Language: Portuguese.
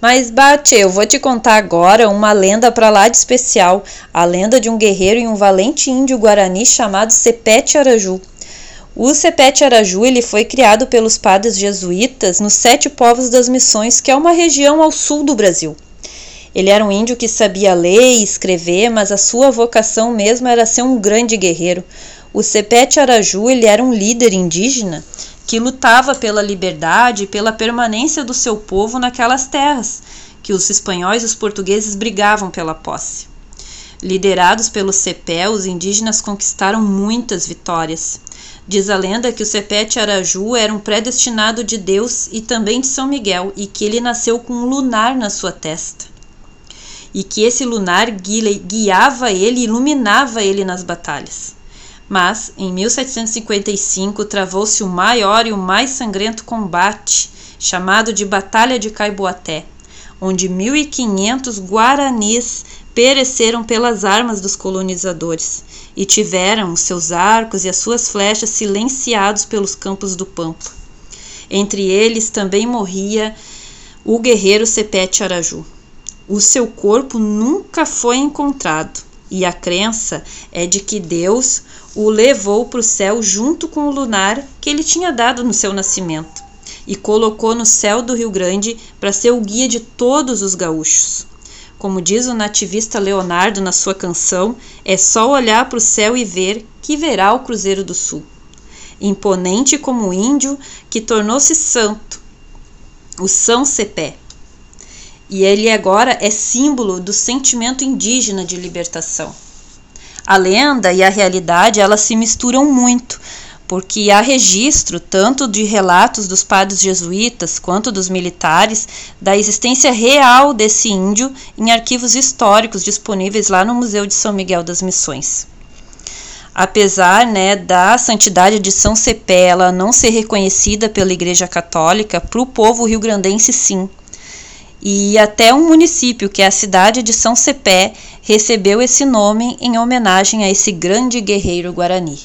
Mas, Bate, eu vou te contar agora uma lenda para lá de especial, a lenda de um guerreiro e um valente índio guarani chamado Sepete Araju. O Sepete Araju ele foi criado pelos padres jesuítas nos Sete Povos das Missões, que é uma região ao sul do Brasil. Ele era um índio que sabia ler e escrever, mas a sua vocação mesmo era ser um grande guerreiro. O Sepete Araju ele era um líder indígena que lutava pela liberdade e pela permanência do seu povo naquelas terras que os espanhóis e os portugueses brigavam pela posse. Liderados pelo Cepé, os indígenas conquistaram muitas vitórias. Diz a lenda que o Sepete Araju era um predestinado de Deus e também de São Miguel e que ele nasceu com um lunar na sua testa. E que esse lunar guiava ele, iluminava ele nas batalhas. Mas, em 1755, travou-se o maior e o mais sangrento combate, chamado de Batalha de Caiboaté, onde 1.500 guaranis pereceram pelas armas dos colonizadores e tiveram seus arcos e as suas flechas silenciados pelos campos do Pampa. Entre eles também morria o guerreiro Sepete Araju. O seu corpo nunca foi encontrado e a crença é de que Deus o levou para o céu junto com o lunar que ele tinha dado no seu nascimento e colocou no céu do Rio Grande para ser o guia de todos os gaúchos. Como diz o nativista Leonardo na sua canção, é só olhar para o céu e ver que verá o Cruzeiro do Sul. Imponente como o índio que tornou-se santo, o São Cepé. E ele agora é símbolo do sentimento indígena de libertação. A lenda e a realidade elas se misturam muito, porque há registro tanto de relatos dos padres jesuítas quanto dos militares da existência real desse índio em arquivos históricos disponíveis lá no Museu de São Miguel das Missões. Apesar né, da santidade de São Cepé ela não ser reconhecida pela Igreja Católica, para o povo rio-grandense sim e até um município, que é a cidade de São Cepé, recebeu esse nome em homenagem a esse grande guerreiro guarani.